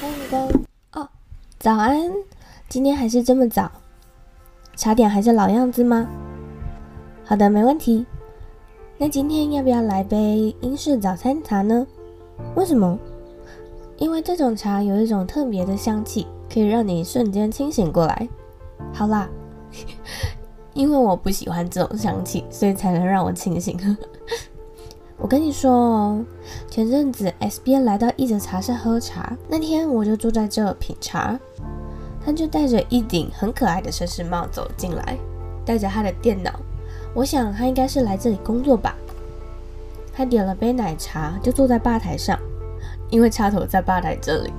欢迎光哦，早安！今天还是这么早，茶点还是老样子吗？好的，没问题。那今天要不要来杯英式早餐茶呢？为什么？因为这种茶有一种特别的香气，可以让你瞬间清醒过来。好啦，因为我不喜欢这种香气，所以才能让我清醒。我跟你说哦，前阵子 S 编来到一泽茶室喝茶，那天我就坐在这品茶，他就戴着一顶很可爱的绅士帽走进来，带着他的电脑，我想他应该是来这里工作吧。他点了杯奶茶，就坐在吧台上，因为插头在吧台这里。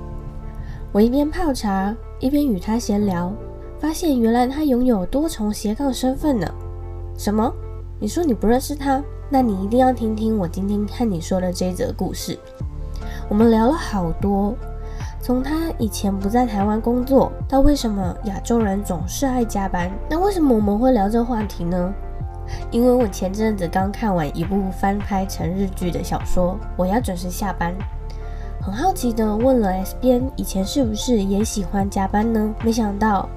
我一边泡茶，一边与他闲聊，发现原来他拥有多重斜杠身份呢。什么？你说你不认识他？那你一定要听听我今天和你说的这则故事。我们聊了好多，从他以前不在台湾工作，到为什么亚洲人总是爱加班。那为什么我们会聊这话题呢？因为我前阵子刚看完一部翻拍成日剧的小说，我要准时下班。很好奇的问了 S 编，以前是不是也喜欢加班呢？没想到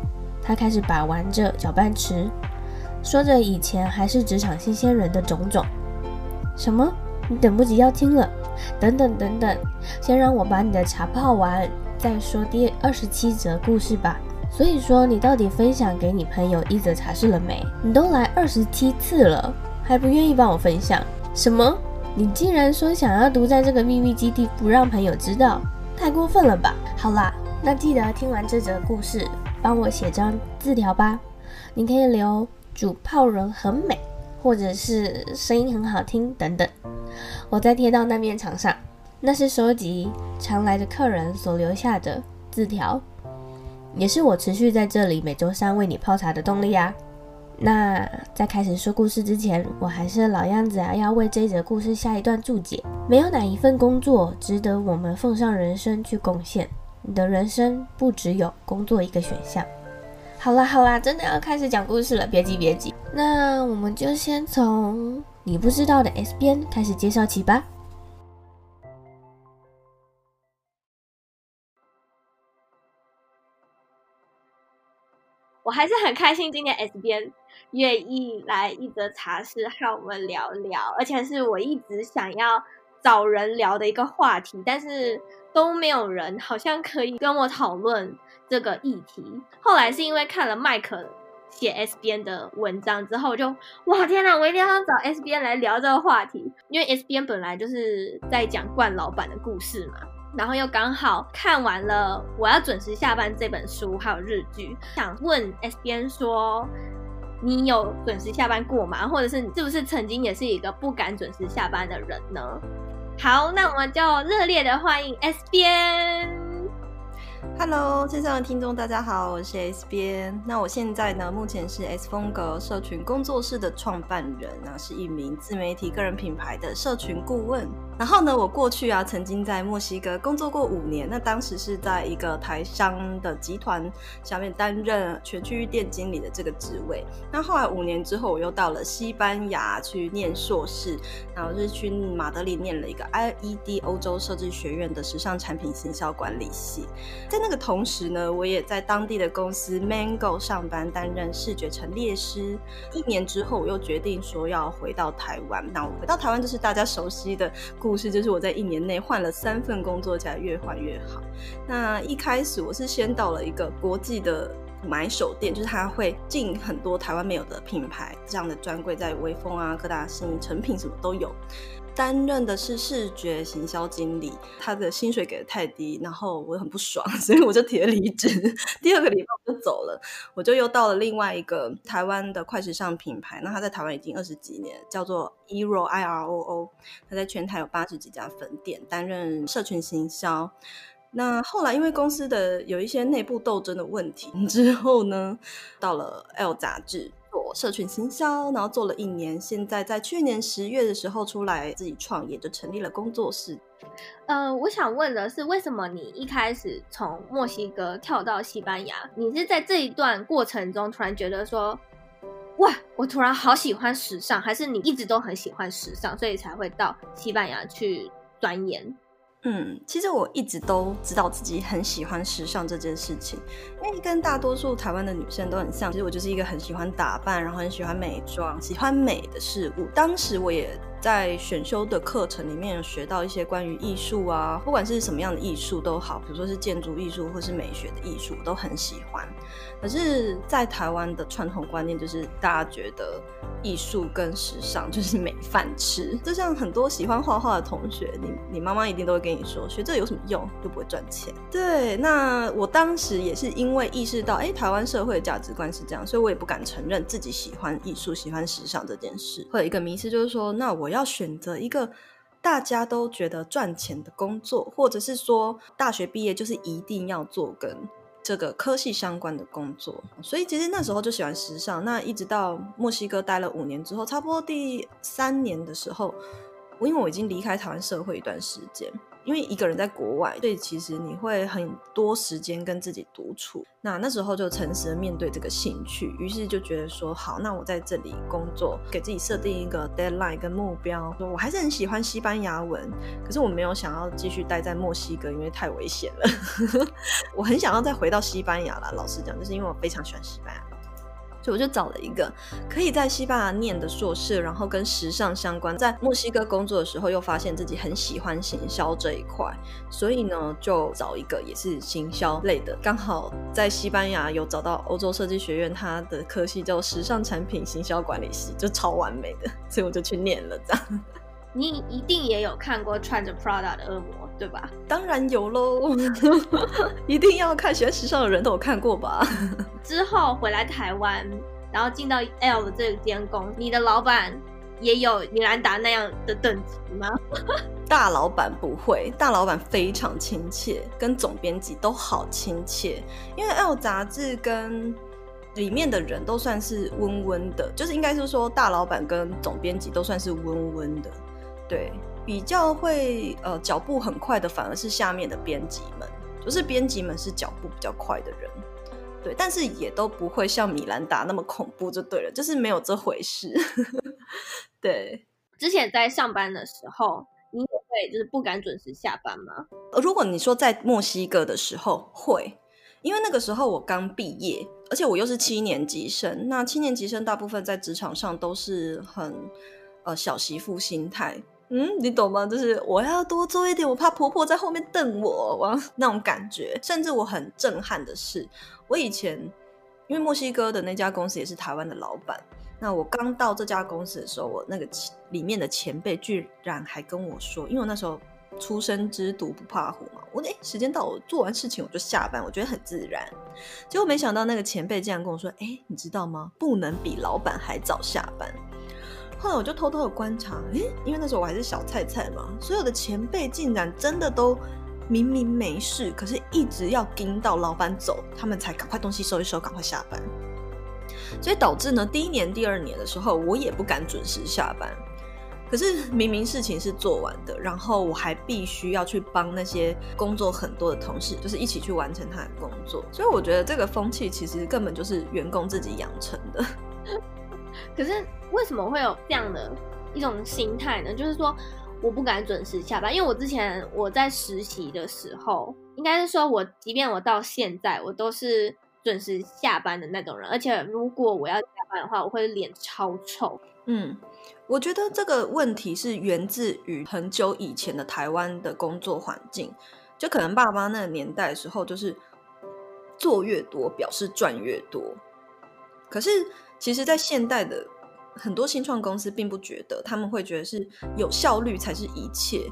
他开始把玩着搅拌池，说着以前还是职场新鲜人的种种。什么？你等不及要听了？等等等等，先让我把你的茶泡完，再说第二十七则故事吧。所以说，你到底分享给你朋友一则茶事了没？你都来二十七次了，还不愿意帮我分享？什么？你竟然说想要独在这个秘密基地，不让朋友知道？太过分了吧！好啦，那记得听完这则故事，帮我写张字条吧。你可以留煮泡人很美。或者是声音很好听等等，我再贴到那面墙上。那是收集常来的客人所留下的字条，也是我持续在这里每周三为你泡茶的动力啊。那在开始说故事之前，我还是老样子啊，要为这则故事下一段注解。没有哪一份工作值得我们奉上人生去贡献。你的人生不只有工作一个选项。好啦好啦，真的要开始讲故事了，别急别急。那我们就先从你不知道的 S 边开始介绍起吧。我还是很开心，今天 S 边愿意来一则茶室和我们聊聊，而且是我一直想要找人聊的一个话题，但是都没有人好像可以跟我讨论。这个议题，后来是因为看了麦克写 S B N 的文章之后，就哇天哪，我一定要找 S B N 来聊这个话题，因为 S B N 本来就是在讲冠老板的故事嘛，然后又刚好看完了《我要准时下班》这本书，还有日剧，想问 S B N 说，你有准时下班过吗？或者是你是不是曾经也是一个不敢准时下班的人呢？好，那我们就热烈的欢迎 S 边。Hello，线上的听众大家好，我是 S 边。那我现在呢，目前是 S 风格社群工作室的创办人，那是一名自媒体个人品牌的社群顾问。然后呢，我过去啊，曾经在墨西哥工作过五年，那当时是在一个台商的集团下面担任全区域店经理的这个职位。那后来五年之后，我又到了西班牙去念硕士，然后是去马德里念了一个 IED 欧洲设计学院的时尚产品行销管理系。在那个同时呢，我也在当地的公司 Mango 上班，担任视觉陈列师。一年之后，我又决定说要回到台湾。那我回到台湾就是大家熟悉的故故事，就是我在一年内换了三份工作，才越换越好。那一开始我是先到了一个国际的买手店，就是他会进很多台湾没有的品牌，这样的专柜在威风啊、各大新成品什么都有。担任的是视觉行销经理，他的薪水给的太低，然后我很不爽，所以我就提了离职。第二个礼拜我就走了，我就又到了另外一个台湾的快时尚品牌，那他在台湾已经二十几年，叫做 IROIROO，他在全台有八十几家分店，担任社群行销。那后来因为公司的有一些内部斗争的问题之后呢，到了 L 杂志。做社群行销，然后做了一年，现在在去年十月的时候出来自己创业，就成立了工作室。呃，我想问的是，为什么你一开始从墨西哥跳到西班牙？你是在这一段过程中突然觉得说，哇，我突然好喜欢时尚，还是你一直都很喜欢时尚，所以才会到西班牙去钻研？嗯，其实我一直都知道自己很喜欢时尚这件事情，因为跟大多数台湾的女生都很像。其实我就是一个很喜欢打扮，然后很喜欢美妆，喜欢美的事物。当时我也在选修的课程里面有学到一些关于艺术啊，不管是什么样的艺术都好，比如说是建筑艺术或是美学的艺术，我都很喜欢。可是，在台湾的传统观念就是大家觉得艺术跟时尚 就是没饭吃。就像很多喜欢画画的同学，你你妈妈一定都会跟你说，学这有什么用，又不会赚钱。对，那我当时也是因为意识到，哎，台湾社会的价值观是这样，所以我也不敢承认自己喜欢艺术、喜欢时尚这件事。会有一个迷思，就是说，那我要选择一个大家都觉得赚钱的工作，或者是说大学毕业就是一定要做跟。这个科系相关的工作，所以其实那时候就喜欢时尚。那一直到墨西哥待了五年之后，差不多第三年的时候，因为我已经离开台湾社会一段时间。因为一个人在国外，所以其实你会很多时间跟自己独处。那那时候就诚实的面对这个兴趣，于是就觉得说，好，那我在这里工作，给自己设定一个 deadline 跟目标。说我还是很喜欢西班牙文，可是我没有想要继续待在墨西哥，因为太危险了。我很想要再回到西班牙啦，老实讲，就是因为我非常喜欢西班牙。所以我就找了一个可以在西班牙念的硕士，然后跟时尚相关，在墨西哥工作的时候又发现自己很喜欢行销这一块，所以呢就找一个也是行销类的，刚好在西班牙有找到欧洲设计学院，它的科系叫时尚产品行销管理系，就超完美的，所以我就去念了这样。你一定也有看过穿着 Prada 的恶魔，对吧？当然有喽，一定要看，喜欢时尚的人都有看过吧。之后回来台湾，然后进到 ELLE 的这间公司，你的老板也有米兰达那样的等级吗？大老板不会，大老板非常亲切，跟总编辑都好亲切，因为 ELLE 杂志跟里面的人都算是温温的，就是应该是说大老板跟总编辑都算是温温的。对，比较会呃脚步很快的，反而是下面的编辑们，就是编辑们是脚步比较快的人，对，但是也都不会像米兰达那么恐怖就对了，就是没有这回事。对，之前在上班的时候，你也会就是不敢准时下班吗？如果你说在墨西哥的时候会，因为那个时候我刚毕业，而且我又是七年级生，那七年级生大部分在职场上都是很呃小媳妇心态。嗯，你懂吗？就是我要多做一点，我怕婆婆在后面瞪我，哇，那种感觉。甚至我很震撼的是，我以前因为墨西哥的那家公司也是台湾的老板，那我刚到这家公司的时候，我那个里面的前辈居然还跟我说，因为我那时候初生之犊不怕虎嘛，我诶、时间到，我做完事情我就下班，我觉得很自然。结果没想到那个前辈竟然跟我说，哎、你知道吗？不能比老板还早下班。后来我就偷偷的观察，诶，因为那时候我还是小菜菜嘛，所有的前辈竟然真的都明明没事，可是一直要盯到老板走，他们才赶快东西收一收，赶快下班。所以导致呢，第一年、第二年的时候，我也不敢准时下班。可是明明事情是做完的，然后我还必须要去帮那些工作很多的同事，就是一起去完成他的工作。所以我觉得这个风气其实根本就是员工自己养成的。可是为什么会有这样的一种心态呢？就是说我不敢准时下班，因为我之前我在实习的时候，应该是说我即便我到现在，我都是准时下班的那种人。而且如果我要加班的话，我会脸超臭。嗯，我觉得这个问题是源自于很久以前的台湾的工作环境，就可能爸妈那个年代的时候，就是做越多表示赚越多，可是。其实，在现代的很多新创公司并不觉得，他们会觉得是有效率才是一切。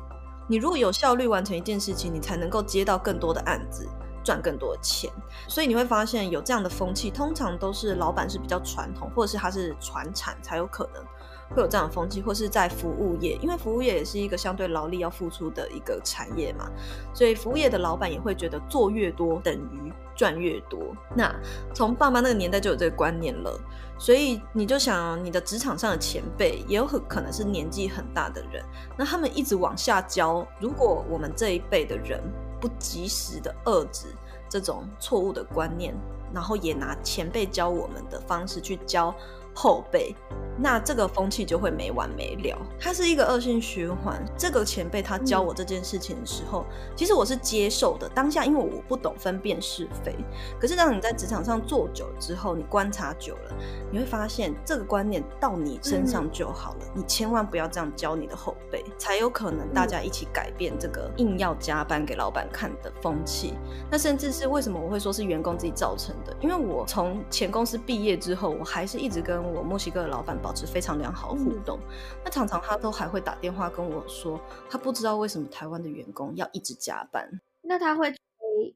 你如果有效率完成一件事情，你才能够接到更多的案子，赚更多的钱。所以你会发现有这样的风气，通常都是老板是比较传统，或者是他是传产才有可能。会有这样的风气，或是在服务业，因为服务业也是一个相对劳力要付出的一个产业嘛，所以服务业的老板也会觉得做越多等于赚越多。那从爸妈那个年代就有这个观念了，所以你就想，你的职场上的前辈也有很可能是年纪很大的人，那他们一直往下教，如果我们这一辈的人不及时的遏制这种错误的观念，然后也拿前辈教我们的方式去教。后辈。那这个风气就会没完没了，它是一个恶性循环。这个前辈他教我这件事情的时候，嗯、其实我是接受的。当下因为我不懂分辨是非，可是当你在职场上做久了之后，你观察久了，你会发现这个观念到你身上就好了。嗯、你千万不要这样教你的后辈，才有可能大家一起改变这个硬要加班给老板看的风气。那甚至是为什么我会说是员工自己造成的？因为我从前公司毕业之后，我还是一直跟我墨西哥的老板保持非常良好的互动，嗯、那常常他都还会打电话跟我说，他不知道为什么台湾的员工要一直加班。那他会催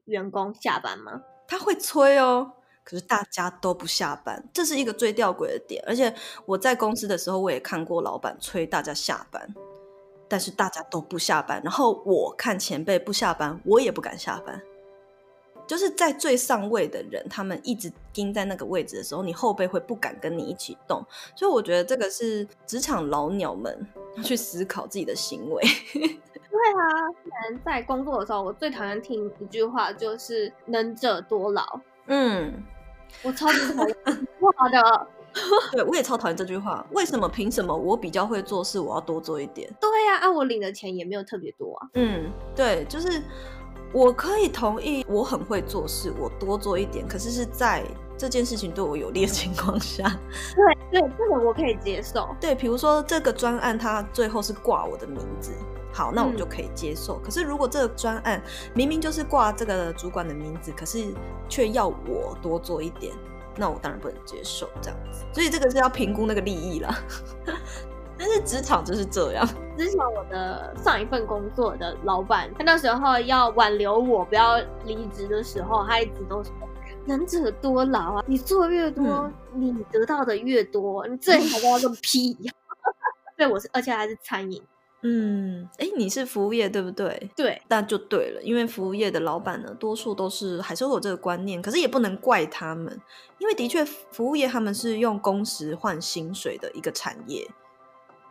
员工下班吗？他会催哦，可是大家都不下班，这是一个最吊诡的点。而且我在公司的时候，我也看过老板催大家下班，但是大家都不下班。然后我看前辈不下班，我也不敢下班。就是在最上位的人，他们一直盯在那个位置的时候，你后辈会不敢跟你一起动。所以我觉得这个是职场老鸟们要去思考自己的行为。对啊，不然在工作的时候，我最讨厌听一句话，就是“能者多劳”。嗯，我超级讨厌这句话的。对，我也超讨厌这句话。为什么？凭什么？我比较会做事，我要多做一点？对呀，啊，我领的钱也没有特别多啊。嗯，对，就是。我可以同意，我很会做事，我多做一点。可是是在这件事情对我有利的情况下，对对，这个我可以接受。对，比如说这个专案，它最后是挂我的名字，好，那我就可以接受。嗯、可是如果这个专案明明就是挂这个主管的名字，可是却要我多做一点，那我当然不能接受这样子。所以这个是要评估那个利益啦。但是职场就是这样。之前我的上一份工作的老板，他那时候要挽留我不要离职的时候，他一直都说“能者多劳啊，你做越多，嗯、你得到的越多，你这还跟他个屁呀！” 对，我是，而且还是餐饮。嗯，哎，你是服务业对不对？对，那就对了，因为服务业的老板呢，多数都是还是会有这个观念，可是也不能怪他们，因为的确服务业他们是用工时换薪水的一个产业。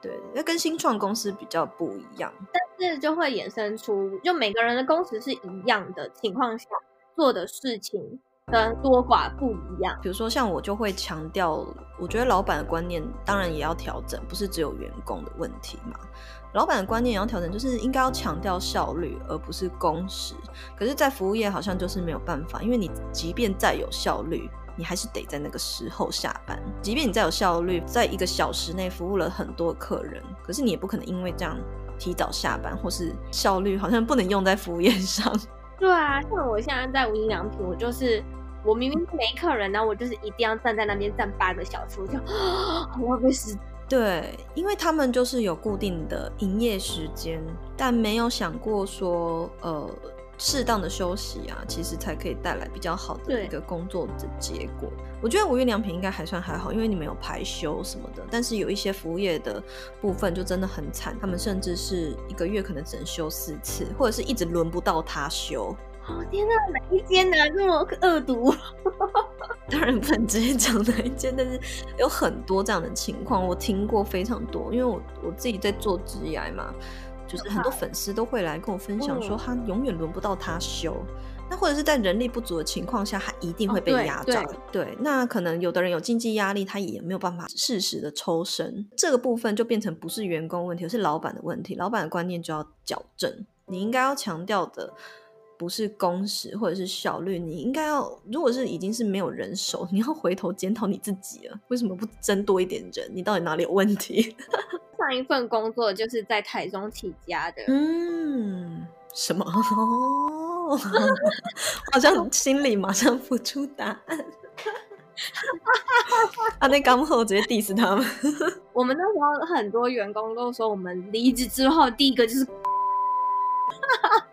对，那跟新创公司比较不一样，但是就会衍生出，就每个人的工时是一样的情况下，做的事情跟多寡不一样。比如说，像我就会强调，我觉得老板的观念当然也要调整，不是只有员工的问题嘛。老板的观念也要调整，就是应该要强调效率，而不是工时。可是，在服务业好像就是没有办法，因为你即便再有效率。你还是得在那个时候下班，即便你再有效率，在一个小时内服务了很多客人，可是你也不可能因为这样提早下班，或是效率好像不能用在服务业上。对啊，像我现在在无印良品，我就是我明明没客人，然后我就是一定要站在那边站八个小时，我就好浪费时间。对，因为他们就是有固定的营业时间，但没有想过说，呃。适当的休息啊，其实才可以带来比较好的一个工作的结果。我觉得五月良品应该还算还好，因为你们有排休什么的。但是有一些服务业的部分就真的很惨，他们甚至是一个月可能只能休四次，或者是一直轮不到他休。哦天哪，哪一间呢？这么恶毒？当然不能直接讲哪一间，但是有很多这样的情况，我听过非常多。因为我我自己在做职涯嘛。就是很多粉丝都会来跟我分享说，他永远轮不到他休，嗯、那或者是在人力不足的情况下，他一定会被压榨。哦、对，对，那可能有的人有经济压力，他也没有办法适时的抽身，这个部分就变成不是员工问题，而是老板的问题。老板的观念就要矫正，你应该要强调的不是工时或者是效率，你应该要，如果是已经是没有人手，你要回头检讨你自己了，为什么不增多一点人？你到底哪里有问题？上一份工作就是在台中起家的。嗯，什么？哦，好像心里马上浮出答案。啊，那刚后直接 diss 他们。我们那时候很多员工都说，我们离职之后第一个就是。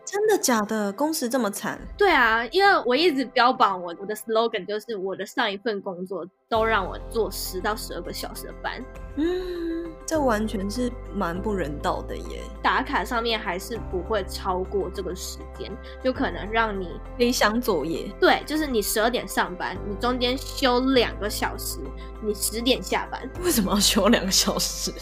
真的假的？工时这么惨？对啊，因为我一直标榜我我的 slogan 就是我的上一份工作都让我做十到十二个小时的班。嗯，这完全是蛮不人道的耶。打卡上面还是不会超过这个时间，就可能让你理想作业。对，就是你十二点上班，你中间休两个小时，你十点下班。为什么要休两个小时？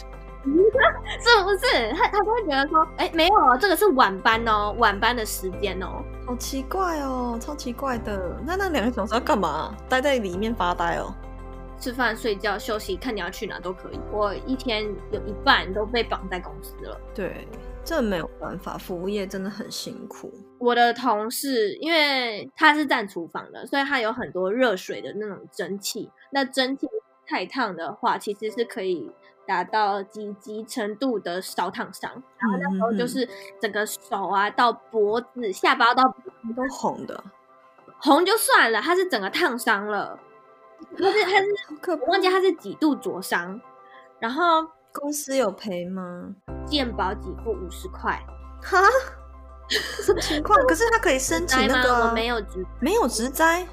是不是？他他就会觉得说，哎、欸，没有哦，这个是晚班哦，晚班的时间哦，好奇怪哦，超奇怪的。那那两个小时要干嘛？待在里面发呆哦？吃饭、睡觉、休息，看你要去哪都可以。我一天有一半都被绑在公司了。对，这没有办法，服务业真的很辛苦。我的同事，因为他是站厨房的，所以他有很多热水的那种蒸汽。那蒸汽太烫的话，其实是可以达到几级程度的烧烫伤。然后那时候就是整个手啊，到脖子、下巴到都红的。红就算了，他是整个烫伤了。他是他是，我忘记他是几度灼伤。然后公司有赔吗？健保给付五十块。哈？什么情况？可是他可以申请那个、啊？我没有职，没有职灾。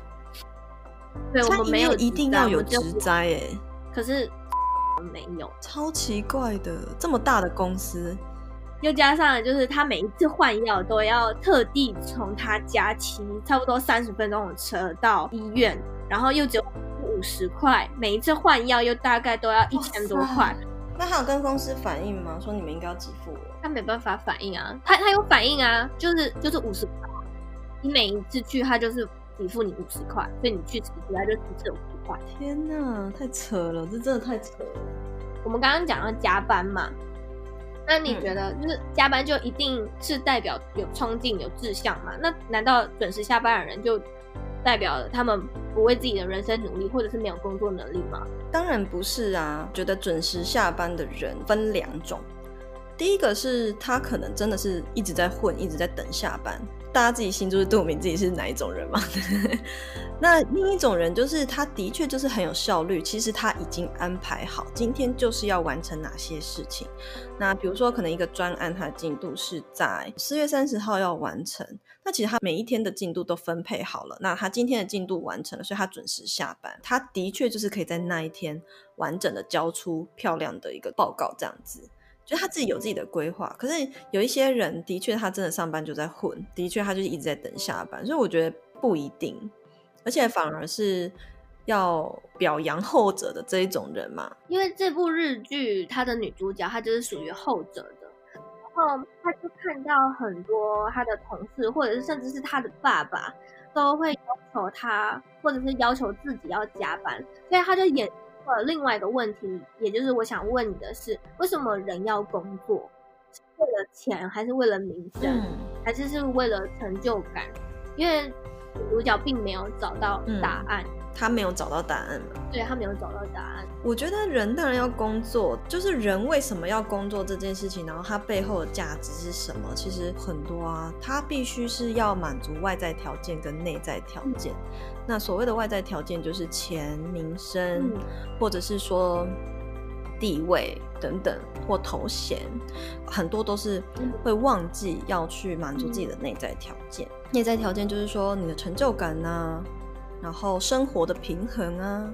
对，我们没有一定要有职灾哎。可是没有，超奇怪的，这么大的公司。又加上就是他每一次换药都要特地从他家骑差不多三十分钟的车到医院，然后又只有五十块，每一次换药又大概都要一千多块。那他有跟公司反映吗？说你们应该要给付我？他没办法反映啊，他他有反映啊，就是就是五十块，你每一次去他就是给付你五十块，所以你去几次他就只剩五十块。天哪，太扯了，这真的太扯了。我们刚刚讲到加班嘛。那你觉得，就是加班就一定是代表有冲劲、有志向嘛？那难道准时下班的人就代表了他们不为自己的人生努力，或者是没有工作能力吗？当然不是啊！觉得准时下班的人分两种，第一个是他可能真的是一直在混，一直在等下班。大家自己心中是肚明自己是哪一种人嘛？那另一种人就是他的确就是很有效率，其实他已经安排好今天就是要完成哪些事情。那比如说可能一个专案，它的进度是在四月三十号要完成，那其实他每一天的进度都分配好了。那他今天的进度完成了，所以他准时下班。他的确就是可以在那一天完整的交出漂亮的一个报告，这样子。就他自己有自己的规划，可是有一些人的确他真的上班就在混，的确他就是一直在等下班，所以我觉得不一定，而且反而是要表扬后者的这一种人嘛。因为这部日剧他的女主角她就是属于后者的，然后她就看到很多她的同事或者是甚至是她的爸爸都会要求她，或者是要求自己要加班，所以她就演。呃，另外一个问题，也就是我想问你的是，为什么人要工作？是为了钱，还是为了名声，嗯、还是是为了成就感？因为主角并没有找到答案。嗯他没有找到答案了，对，他没有找到答案。我觉得人当然要工作，就是人为什么要工作这件事情，然后他背后的价值是什么？其实很多啊，他必须是要满足外在条件跟内在条件。嗯、那所谓的外在条件就是钱、名声，嗯、或者是说地位等等或头衔，很多都是会忘记要去满足自己的内在条件。嗯、内在条件就是说你的成就感呐、啊。然后生活的平衡啊，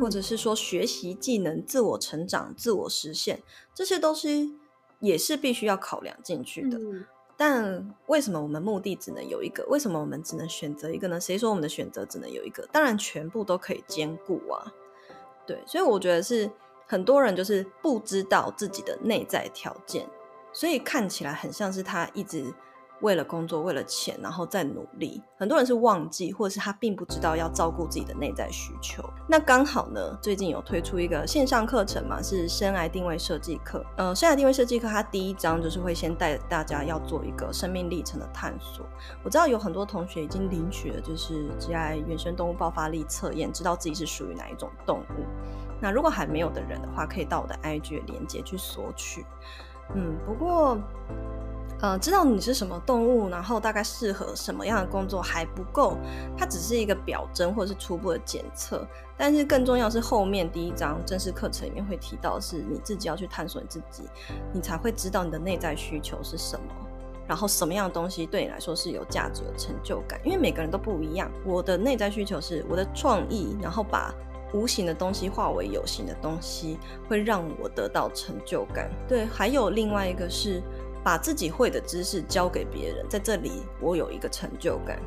或者是说学习技能、自我成长、自我实现，这些东西也是必须要考量进去的。嗯、但为什么我们目的只能有一个？为什么我们只能选择一个呢？谁说我们的选择只能有一个？当然，全部都可以兼顾啊。对，所以我觉得是很多人就是不知道自己的内在条件，所以看起来很像是他一直。为了工作，为了钱，然后再努力。很多人是忘记，或者是他并不知道要照顾自己的内在需求。那刚好呢，最近有推出一个线上课程嘛，是生涯定位设计课。呃，生涯定位设计课，它第一章就是会先带大家要做一个生命历程的探索。我知道有很多同学已经领取了，就是 GI 原生动物爆发力测验，知道自己是属于哪一种动物。那如果还没有的人的话，可以到我的 IG 的链接去索取。嗯，不过。呃，知道你是什么动物，然后大概适合什么样的工作还不够，它只是一个表征或者是初步的检测。但是更重要是后面第一章正式课程里面会提到，是你自己要去探索你自己，你才会知道你的内在需求是什么，然后什么样的东西对你来说是有价值的成就感。因为每个人都不一样，我的内在需求是我的创意，然后把无形的东西化为有形的东西，会让我得到成就感。对，还有另外一个是。把自己会的知识教给别人，在这里我有一个成就感。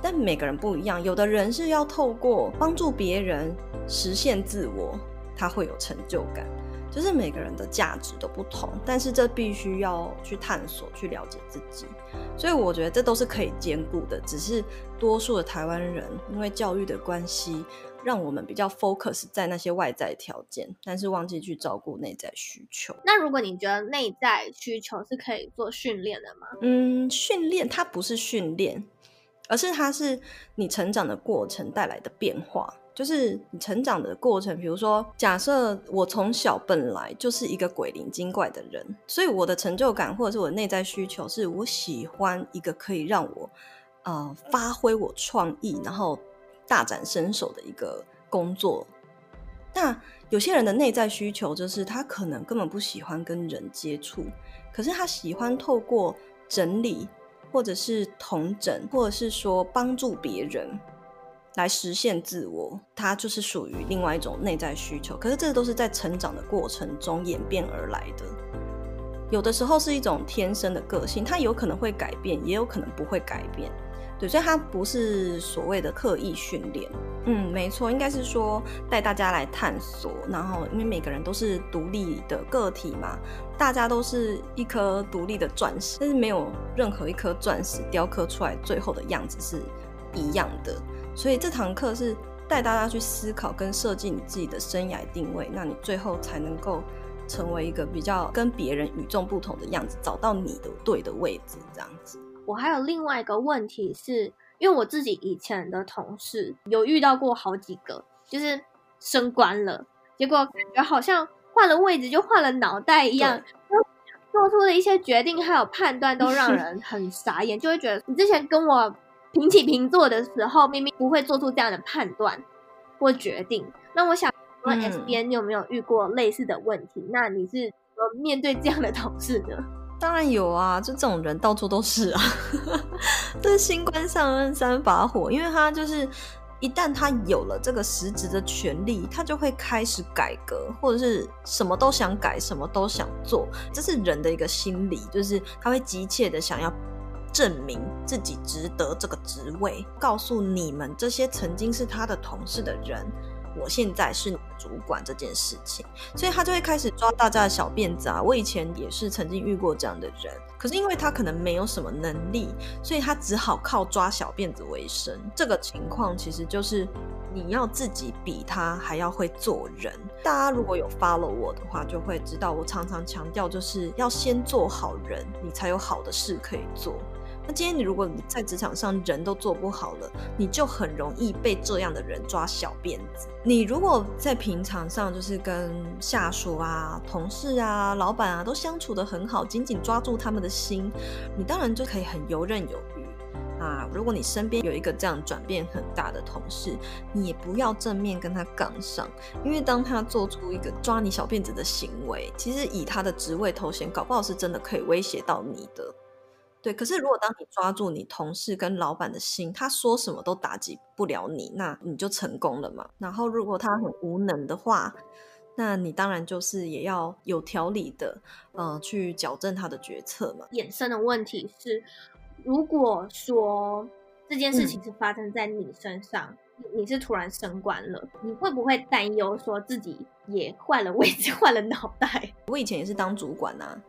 但每个人不一样，有的人是要透过帮助别人实现自我，他会有成就感。就是每个人的价值都不同，但是这必须要去探索、去了解自己。所以我觉得这都是可以兼顾的，只是多数的台湾人因为教育的关系，让我们比较 focus 在那些外在条件，但是忘记去照顾内在需求。那如果你觉得内在需求是可以做训练的吗？嗯，训练它不是训练，而是它是你成长的过程带来的变化。就是你成长的过程，比如说，假设我从小本来就是一个鬼灵精怪的人，所以我的成就感或者是我的内在需求，是我喜欢一个可以让我呃发挥我创意，然后大展身手的一个工作。那有些人的内在需求就是他可能根本不喜欢跟人接触，可是他喜欢透过整理，或者是统整，或者是说帮助别人。来实现自我，他就是属于另外一种内在需求。可是这都是在成长的过程中演变而来的。有的时候是一种天生的个性，它有可能会改变，也有可能不会改变。对，所以它不是所谓的刻意训练。嗯，没错，应该是说带大家来探索。然后，因为每个人都是独立的个体嘛，大家都是一颗独立的钻石，但是没有任何一颗钻石雕刻出来最后的样子是一样的。所以这堂课是带大家去思考跟设计你自己的生涯定位，那你最后才能够成为一个比较跟别人与众不同的样子，找到你的对的位置，这样子。我还有另外一个问题是，因为我自己以前的同事有遇到过好几个，就是升官了，结果感觉好像换了位置就换了脑袋一样，做出的一些决定还有判断都让 人很傻眼，就会觉得你之前跟我。平起平坐的时候，明明不会做出这样的判断或决定。那我想问 S B N，，你有没有遇过类似的问题？嗯、那你是面对这样的同事呢？当然有啊，就这种人到处都是啊。这是新官上任三把火，因为他就是一旦他有了这个实质的权利，他就会开始改革，或者是什么都想改，什么都想做。这是人的一个心理，就是他会急切的想要。证明自己值得这个职位，告诉你们这些曾经是他的同事的人，我现在是你的主管这件事情，所以他就会开始抓大家的小辫子啊。我以前也是曾经遇过这样的人，可是因为他可能没有什么能力，所以他只好靠抓小辫子为生。这个情况其实就是你要自己比他还要会做人。大家如果有 follow 我的话，就会知道我常常强调，就是要先做好人，你才有好的事可以做。那今天你如果在职场上人都做不好了，你就很容易被这样的人抓小辫子。你如果在平常上就是跟下属啊、同事啊、老板啊都相处得很好，紧紧抓住他们的心，你当然就可以很游刃有余啊。如果你身边有一个这样转变很大的同事，你也不要正面跟他杠上，因为当他做出一个抓你小辫子的行为，其实以他的职位头衔，搞不好是真的可以威胁到你的。对，可是如果当你抓住你同事跟老板的心，他说什么都打击不了你，那你就成功了嘛。然后如果他很无能的话，那你当然就是也要有条理的，呃，去矫正他的决策嘛。衍生的问题是，如果说这件事情是发生在你身上，嗯、你是突然升官了，你会不会担忧说自己也换了位置、换了脑袋？我以前也是当主管啊。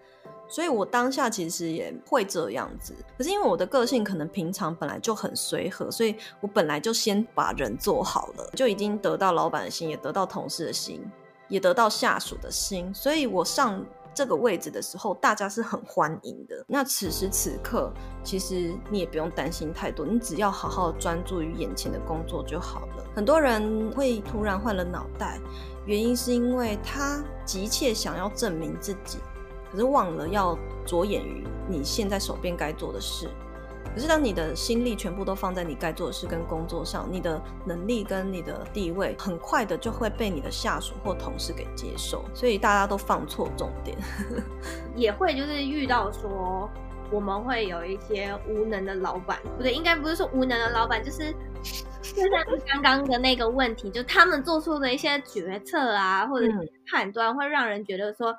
所以我当下其实也会这样子，可是因为我的个性可能平常本来就很随和，所以我本来就先把人做好了，就已经得到老板的心，也得到同事的心，也得到下属的心，所以我上这个位置的时候，大家是很欢迎的。那此时此刻，其实你也不用担心太多，你只要好好专注于眼前的工作就好了。很多人会突然换了脑袋，原因是因为他急切想要证明自己。可是忘了要着眼于你现在手边该做的事。可是当你的心力全部都放在你该做的事跟工作上，你的能力跟你的地位，很快的就会被你的下属或同事给接受。所以大家都放错重点，也会就是遇到说我们会有一些无能的老板，不对，应该不是说无能的老板，就是 就像刚刚的那个问题，就他们做出的一些决策啊，或者判断，会让人觉得说。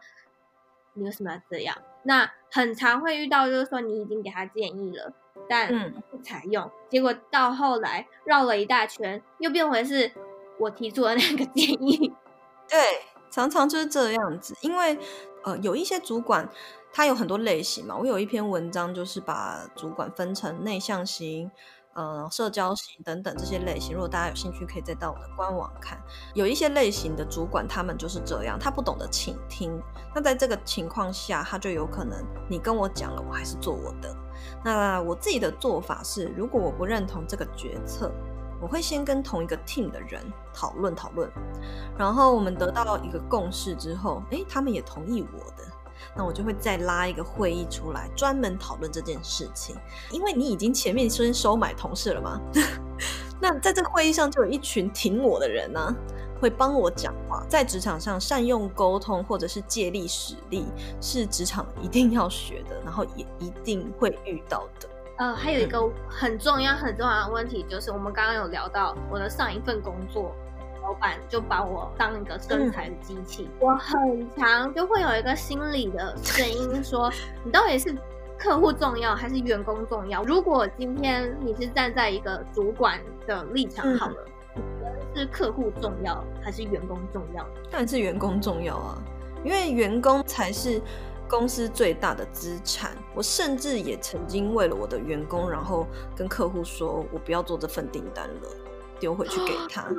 你为什么要这样？那很常会遇到，就是说你已经给他建议了，但不采用，嗯、结果到后来绕了一大圈，又变回是我提出的那个建议。对，常常就是这样子。因为呃，有一些主管他有很多类型嘛。我有一篇文章就是把主管分成内向型、呃，社交型等等这些类型，如果大家有兴趣，可以再到我的官网看。有一些类型的主管，他们就是这样，他不懂得倾听。那在这个情况下，他就有可能你跟我讲了，我还是做我的。那我自己的做法是，如果我不认同这个决策，我会先跟同一个 team 的人讨论讨论，然后我们得到一个共识之后，诶，他们也同意我的。那我就会再拉一个会议出来，专门讨论这件事情。因为你已经前面先收买同事了嘛，那在这个会议上就有一群挺我的人呢、会帮我讲话。在职场上，善用沟通或者是借力使力，是职场一定要学的，然后也一定会遇到的。呃，还有一个很重要很重要的问题，就是我们刚刚有聊到我的上一份工作。老板就把我当一个生产机器，嗯、我很常就会有一个心理的声音说：“你到底是客户重要还是员工重要？”如果今天你是站在一个主管的立场，好了，是客户重要还是员工重要？当然是员工重要啊，因为员工才是公司最大的资产。我甚至也曾经为了我的员工，然后跟客户说：“我不要做这份订单了，丢回去给他。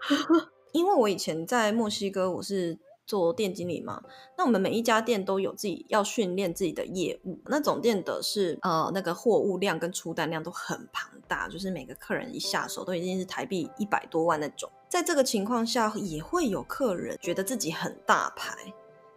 ”因为我以前在墨西哥，我是做店经理嘛。那我们每一家店都有自己要训练自己的业务。那总店的是呃那个货物量跟出单量都很庞大，就是每个客人一下手都已经是台币一百多万那种。在这个情况下，也会有客人觉得自己很大牌，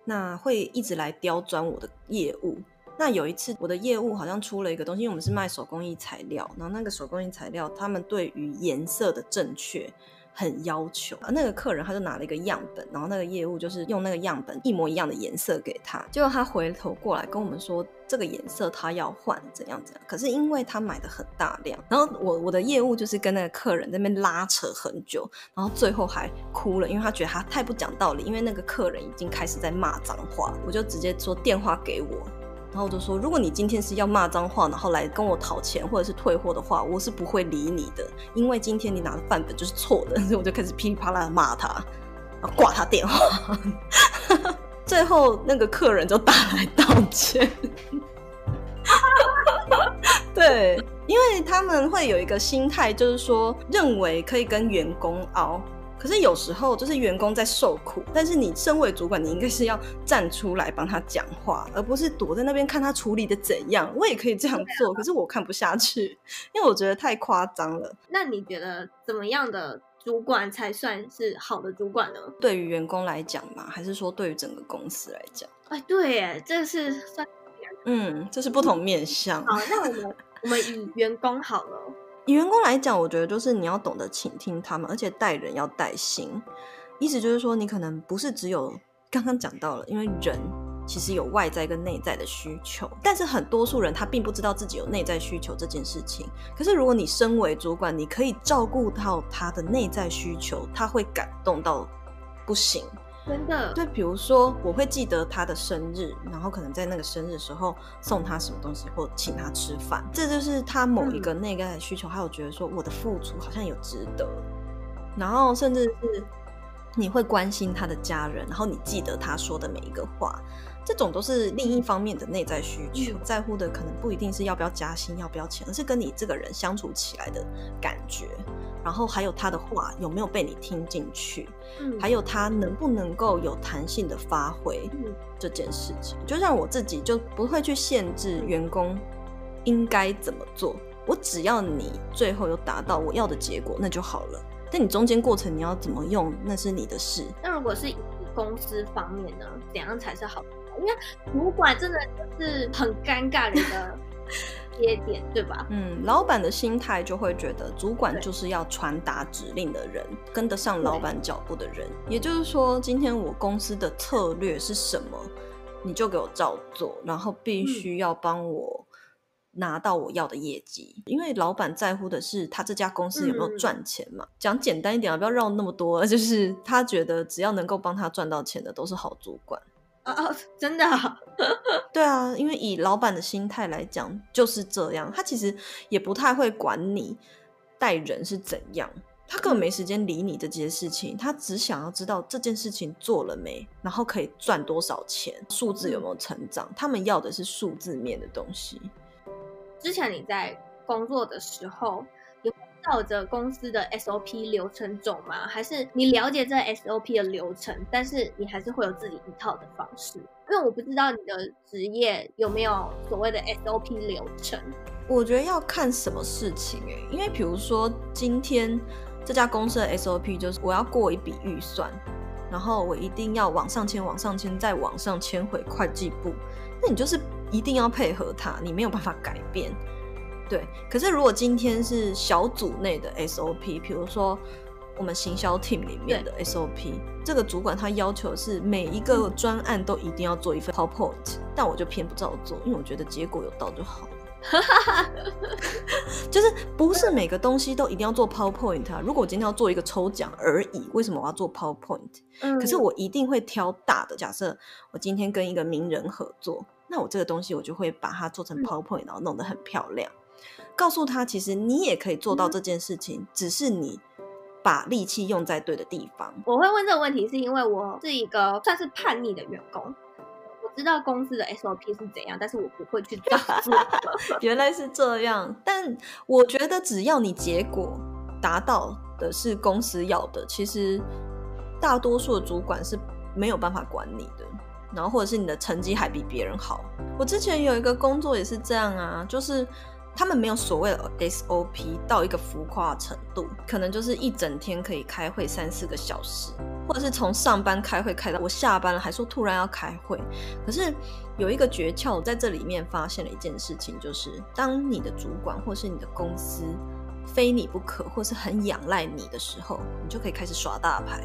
那会一直来刁钻我的业务。那有一次我的业务好像出了一个东西，因为我们是卖手工艺材料，然后那个手工艺材料他们对于颜色的正确。很要求啊，那个客人他就拿了一个样本，然后那个业务就是用那个样本一模一样的颜色给他，结果他回头过来跟我们说这个颜色他要换怎样怎样，可是因为他买的很大量，然后我我的业务就是跟那个客人在那边拉扯很久，然后最后还哭了，因为他觉得他太不讲道理，因为那个客人已经开始在骂脏话，我就直接说电话给我。然后我就说，如果你今天是要骂脏话，然后来跟我讨钱或者是退货的话，我是不会理你的，因为今天你拿的范本就是错的。所以我就开始噼里啪啦的骂他，然后挂他电话。最后那个客人就打来道歉。对，因为他们会有一个心态，就是说认为可以跟员工熬。可是有时候就是员工在受苦，但是你身为主管，你应该是要站出来帮他讲话，而不是躲在那边看他处理的怎样。我也可以这样做，可是我看不下去，因为我觉得太夸张了。那你觉得怎么样的主管才算是好的主管呢？对于员工来讲嘛，还是说对于整个公司来讲？哎，对耶，这是算，嗯，这是不同面向。好，那我们我们以员工好了。以员工来讲，我觉得就是你要懂得倾听他们，而且带人要带心。意思就是说，你可能不是只有刚刚讲到了，因为人其实有外在跟内在的需求，但是很多数人他并不知道自己有内在需求这件事情。可是如果你身为主管，你可以照顾到他的内在需求，他会感动到不行。真的，对，比如说我会记得他的生日，然后可能在那个生日的时候送他什么东西，或请他吃饭，这就是他某一个内在的需求。还有觉得说我的付出好像有值得，然后甚至是你会关心他的家人，然后你记得他说的每一个话。这种都是另一方面的内在需求，在乎的可能不一定是要不要加薪、要不要钱，而是跟你这个人相处起来的感觉，然后还有他的话有没有被你听进去，还有他能不能够有弹性的发挥这件事情。就像我自己就不会去限制员工应该怎么做，我只要你最后有达到我要的结果，那就好了。但你中间过程你要怎么用，那是你的事。那如果是公司方面呢，怎样才是好？因为主管真的就是很尴尬的一个 节点，对吧？嗯，老板的心态就会觉得主管就是要传达指令的人，跟得上老板脚步的人。也就是说，今天我公司的策略是什么，你就给我照做，然后必须要帮我拿到我要的业绩。嗯、因为老板在乎的是他这家公司有没有赚钱嘛。讲、嗯、简单一点啊，不要绕那么多，就是他觉得只要能够帮他赚到钱的都是好主管。啊啊！真的啊？对啊，因为以老板的心态来讲就是这样，他其实也不太会管你待人是怎样，他根本没时间理你这些事情，他只想要知道这件事情做了没，然后可以赚多少钱，数字有没有成长，他们要的是数字面的东西。之前你在工作的时候，有照着公司的 SOP 流程走吗？还是你了解这 SOP 的流程，但是你还是会有自己一套的方式？因为我不知道你的职业有没有所谓的 SOP 流程。我觉得要看什么事情诶、因为比如说今天这家公司的 SOP 就是我要过一笔预算，然后我一定要往上签，往上签，再往上签回会计部，那你就是一定要配合他，你没有办法改变。对，可是如果今天是小组内的 SOP，比如说我们行销 team 里面的 SOP，这个主管他要求是每一个专案都一定要做一份 PowerPoint，但我就偏不照做，因为我觉得结果有到就好。就是不是每个东西都一定要做 PowerPoint 啊？如果我今天要做一个抽奖而已，为什么我要做 PowerPoint？嗯，可是我一定会挑大的。假设我今天跟一个名人合作，那我这个东西我就会把它做成 PowerPoint，然后弄得很漂亮。告诉他，其实你也可以做到这件事情，嗯、只是你把力气用在对的地方。我会问这个问题，是因为我是一个算是叛逆的员工，我知道公司的 SOP 是怎样，但是我不会去照做。原来是这样，但我觉得只要你结果达到的是公司要的，其实大多数的主管是没有办法管你的，然后或者是你的成绩还比别人好。我之前有一个工作也是这样啊，就是。他们没有所谓的 SOP 到一个浮夸程度，可能就是一整天可以开会三四个小时，或者是从上班开会开到我下班了，还说突然要开会。可是有一个诀窍，在这里面发现了一件事情，就是当你的主管或是你的公司非你不可，或是很仰赖你的时候，你就可以开始耍大牌。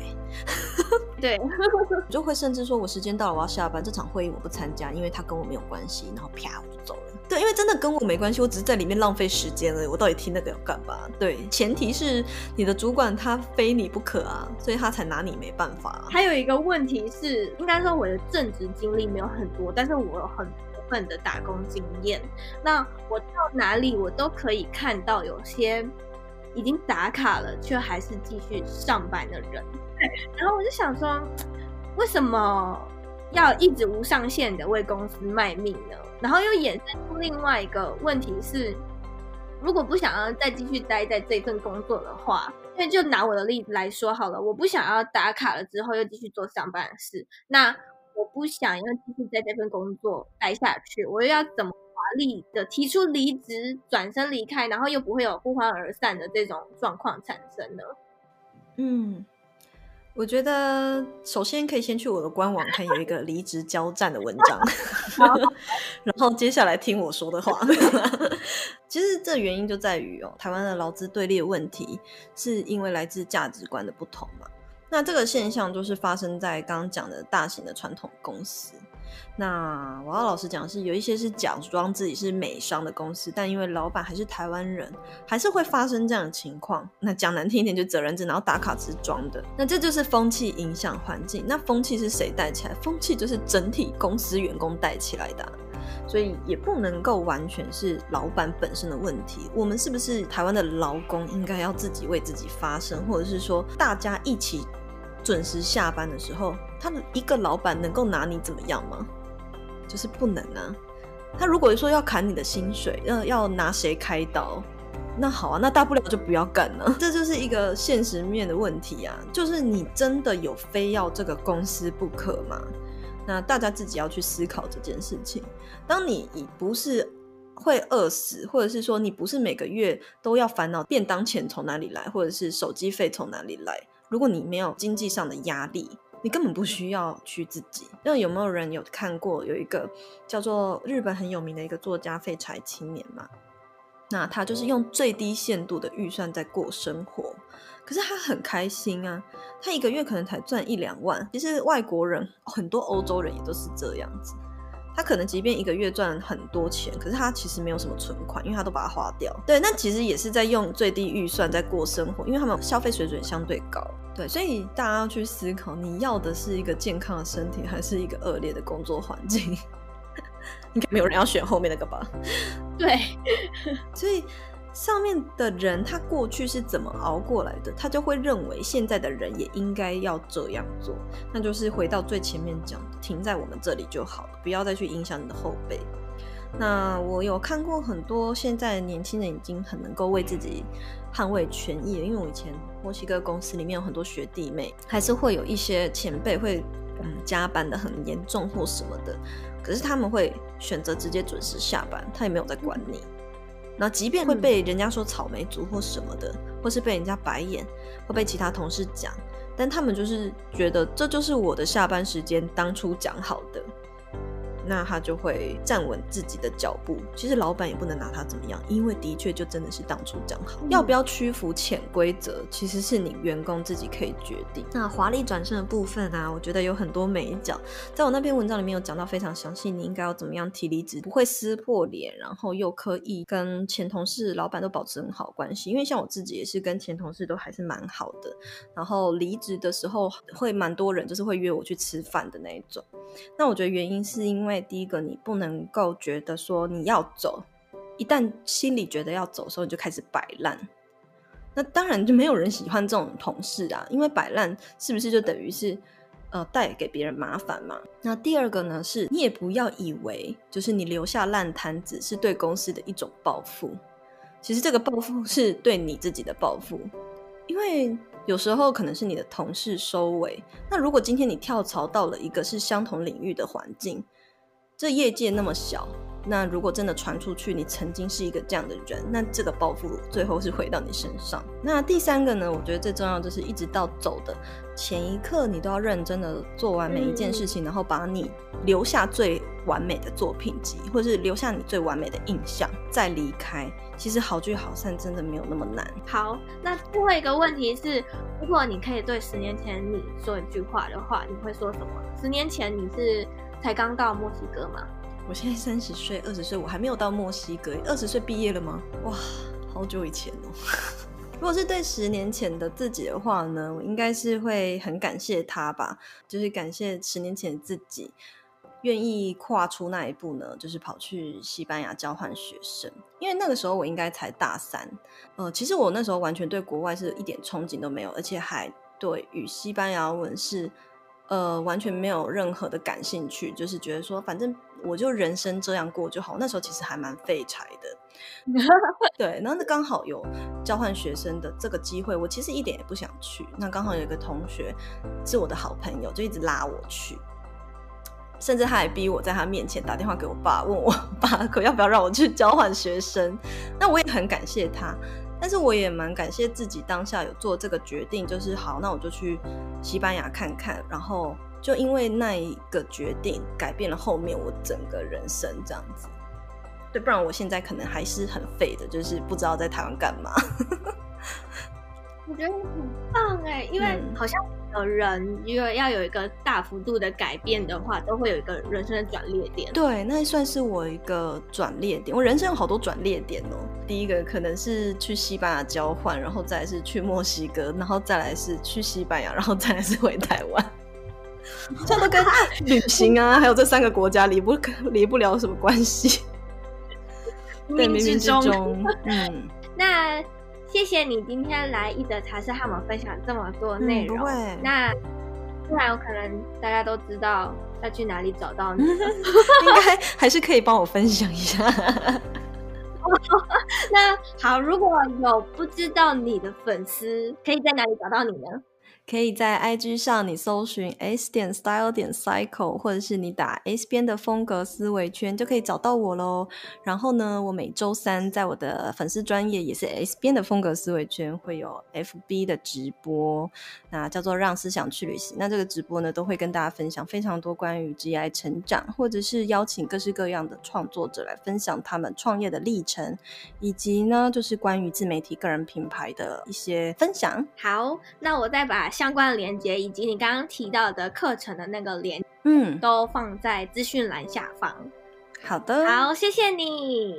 对，你就会甚至说，我时间到了，我要下班，这场会议我不参加，因为他跟我没有关系，然后啪我就走了。对，因为真的跟我没关系，我只是在里面浪费时间而已。我到底听那个要干嘛？对，前提是你的主管他非你不可啊，所以他才拿你没办法啊。还有一个问题是，应该说我的正职经历没有很多，但是我有很多份的打工经验。那我到哪里我都可以看到有些已经打卡了却还是继续上班的人。对，然后我就想说，为什么要一直无上限的为公司卖命呢？然后又衍生出另外一个问题是，如果不想要再继续待在这份工作的话，因为就拿我的例子来说好了，我不想要打卡了之后又继续做上班的事，那我不想要继续在这份工作待下去，我又要怎么华丽的提出离职、转身离开，然后又不会有不欢而散的这种状况产生呢？嗯。我觉得首先可以先去我的官网看有一个离职交战的文章，然后接下来听我说的话。其实这原因就在于哦，台湾的劳资对立的问题是因为来自价值观的不同嘛。那这个现象就是发生在刚刚讲的大型的传统公司。那我要老实讲，是有一些是假装自己是美商的公司，但因为老板还是台湾人，还是会发生这样的情况。那讲难听一点，就责任制，然后打卡是装的。那这就是风气影响环境。那风气是谁带起来？风气就是整体公司员工带起来的，所以也不能够完全是老板本身的问题。我们是不是台湾的劳工应该要自己为自己发声，或者是说大家一起准时下班的时候，他的一个老板能够拿你怎么样吗？就是不能啊！他如果说要砍你的薪水，要要拿谁开刀，那好啊，那大不了就不要干了。这就是一个现实面的问题啊！就是你真的有非要这个公司不可吗？那大家自己要去思考这件事情。当你已不是会饿死，或者是说你不是每个月都要烦恼便当钱从哪里来，或者是手机费从哪里来，如果你没有经济上的压力。你根本不需要去自己。那有没有人有看过有一个叫做日本很有名的一个作家废柴青年嘛？那他就是用最低限度的预算在过生活，可是他很开心啊。他一个月可能才赚一两万。其实外国人很多欧洲人也都是这样子。他可能即便一个月赚很多钱，可是他其实没有什么存款，因为他都把它花掉。对，那其实也是在用最低预算在过生活，因为他们消费水准相对高。对，所以大家要去思考，你要的是一个健康的身体，还是一个恶劣的工作环境？应该没有人要选后面那个吧？对，所以。上面的人他过去是怎么熬过来的，他就会认为现在的人也应该要这样做。那就是回到最前面讲的，停在我们这里就好了，不要再去影响你的后辈。那我有看过很多现在年轻人已经很能够为自己捍卫权益了，因为我以前墨西哥公司里面有很多学弟妹，还是会有一些前辈会嗯加班的很严重或什么的，可是他们会选择直接准时下班，他也没有在管你。那即便会被人家说草莓族或什么的，或是被人家白眼，会被其他同事讲，但他们就是觉得这就是我的下班时间，当初讲好的。那他就会站稳自己的脚步。其实老板也不能拿他怎么样，因为的确就真的是当初讲好，嗯、要不要屈服潜规则，其实是你员工自己可以决定。那华丽转身的部分啊，我觉得有很多美角，在我那篇文章里面有讲到非常详细，你应该要怎么样提离职，不会撕破脸，然后又可以跟前同事、老板都保持很好关系。因为像我自己也是跟前同事都还是蛮好的，然后离职的时候会蛮多人就是会约我去吃饭的那一种。那我觉得原因是因为第一个，你不能够觉得说你要走，一旦心里觉得要走的时候，你就开始摆烂。那当然就没有人喜欢这种同事啊，因为摆烂是不是就等于是呃带给别人麻烦嘛？那第二个呢，是你也不要以为就是你留下烂摊子是对公司的一种报复，其实这个报复是对你自己的报复，因为。有时候可能是你的同事收尾，那如果今天你跳槽到了一个是相同领域的环境，这业界那么小，那如果真的传出去你曾经是一个这样的人，那这个报复最后是回到你身上。那第三个呢？我觉得最重要就是一直到走的前一刻，你都要认真的做完每一件事情，嗯、然后把你留下最完美的作品集，或是留下你最完美的印象，再离开。其实好聚好散真的没有那么难。好，那最后一个问题是，如果你可以对十年前你说一句话的话，你会说什么？十年前你是才刚到墨西哥吗？我现在三十岁，二十岁，我还没有到墨西哥。二十岁毕业了吗？哇，好久以前哦。如果是对十年前的自己的话呢，我应该是会很感谢他吧，就是感谢十年前自己。愿意跨出那一步呢，就是跑去西班牙交换学生。因为那个时候我应该才大三，呃，其实我那时候完全对国外是一点憧憬都没有，而且还对与西班牙文是呃完全没有任何的感兴趣，就是觉得说反正我就人生这样过就好。那时候其实还蛮废柴的，对。然后那刚好有交换学生的这个机会，我其实一点也不想去。那刚好有一个同学是我的好朋友，就一直拉我去。甚至他还逼我在他面前打电话给我爸，问我 爸可要不要让我去交换学生。那我也很感谢他，但是我也蛮感谢自己当下有做这个决定，就是好，那我就去西班牙看看。然后就因为那一个决定，改变了后面我整个人生这样子。对，不然我现在可能还是很废的，就是不知道在台湾干嘛。我觉得很棒哎，因为好像有人如果要有一个大幅度的改变的话，都会有一个人生的转捩点。对，那算是我一个转捩点。我人生有好多转捩点哦。第一个可能是去西班牙交换，然后再来是去墨西哥，然后再来是去西班牙，然后再来是回台湾。这都跟旅行啊，还有这三个国家离不离不了什么关系。冥冥之中，嗯，那。谢谢你今天来一德茶室和我们分享这么多内容。嗯、那不然有可能大家都知道要去哪里找到你，应该还是可以帮我分享一下。那好，如果有不知道你的粉丝，可以在哪里找到你呢？可以在 IG 上你搜寻 s 点 style 点 cycle，或者是你打 S 边的风格思维圈就可以找到我喽。然后呢，我每周三在我的粉丝专业也是 S 边的风格思维圈会有 FB 的直播，那叫做让思想去旅行。那这个直播呢，都会跟大家分享非常多关于 GI 成长，或者是邀请各式各样的创作者来分享他们创业的历程，以及呢，就是关于自媒体个人品牌的一些分享。好，那我再把。相关的连接以及你刚刚提到的课程的那个连，嗯，都放在资讯栏下方。好的，好，谢谢你。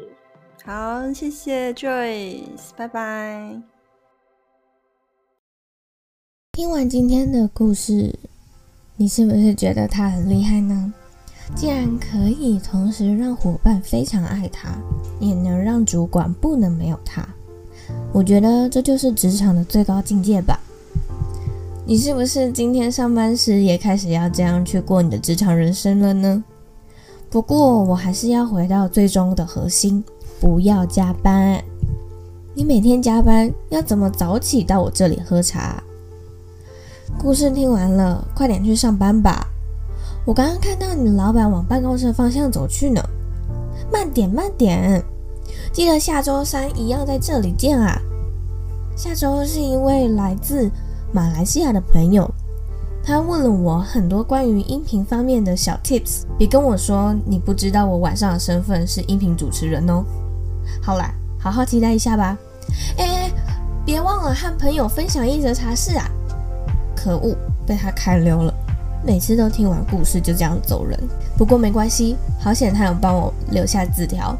好，谢谢 Joyce，拜拜。听完今天的故事，你是不是觉得他很厉害呢？既然可以同时让伙伴非常爱他，也能让主管不能没有他，我觉得这就是职场的最高境界吧。你是不是今天上班时也开始要这样去过你的职场人生了呢？不过我还是要回到最终的核心，不要加班。你每天加班要怎么早起到我这里喝茶？故事听完了，快点去上班吧。我刚刚看到你老板往办公室方向走去呢。慢点，慢点，记得下周三一样在这里见啊。下周是一位来自马来西亚的朋友。他问了我很多关于音频方面的小 tips，别跟我说你不知道我晚上的身份是音频主持人哦。好啦，好好期待一下吧。哎，别忘了和朋友分享一则茶室啊！可恶，被他开溜了。每次都听完故事就这样走人。不过没关系，好险他有帮我留下字条。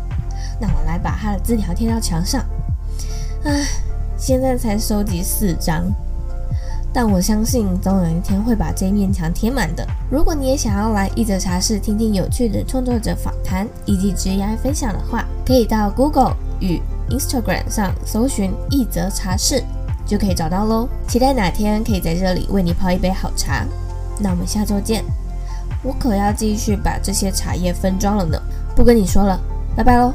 那我来把他的字条贴到墙上。唉，现在才收集四张。但我相信，总有一天会把这面墙贴满的。如果你也想要来一则茶室听听有趣的创作者访谈以及职业分享的话，可以到 Google 与 Instagram 上搜寻一则茶室，就可以找到喽。期待哪天可以在这里为你泡一杯好茶。那我们下周见。我可要继续把这些茶叶分装了呢，不跟你说了，拜拜喽。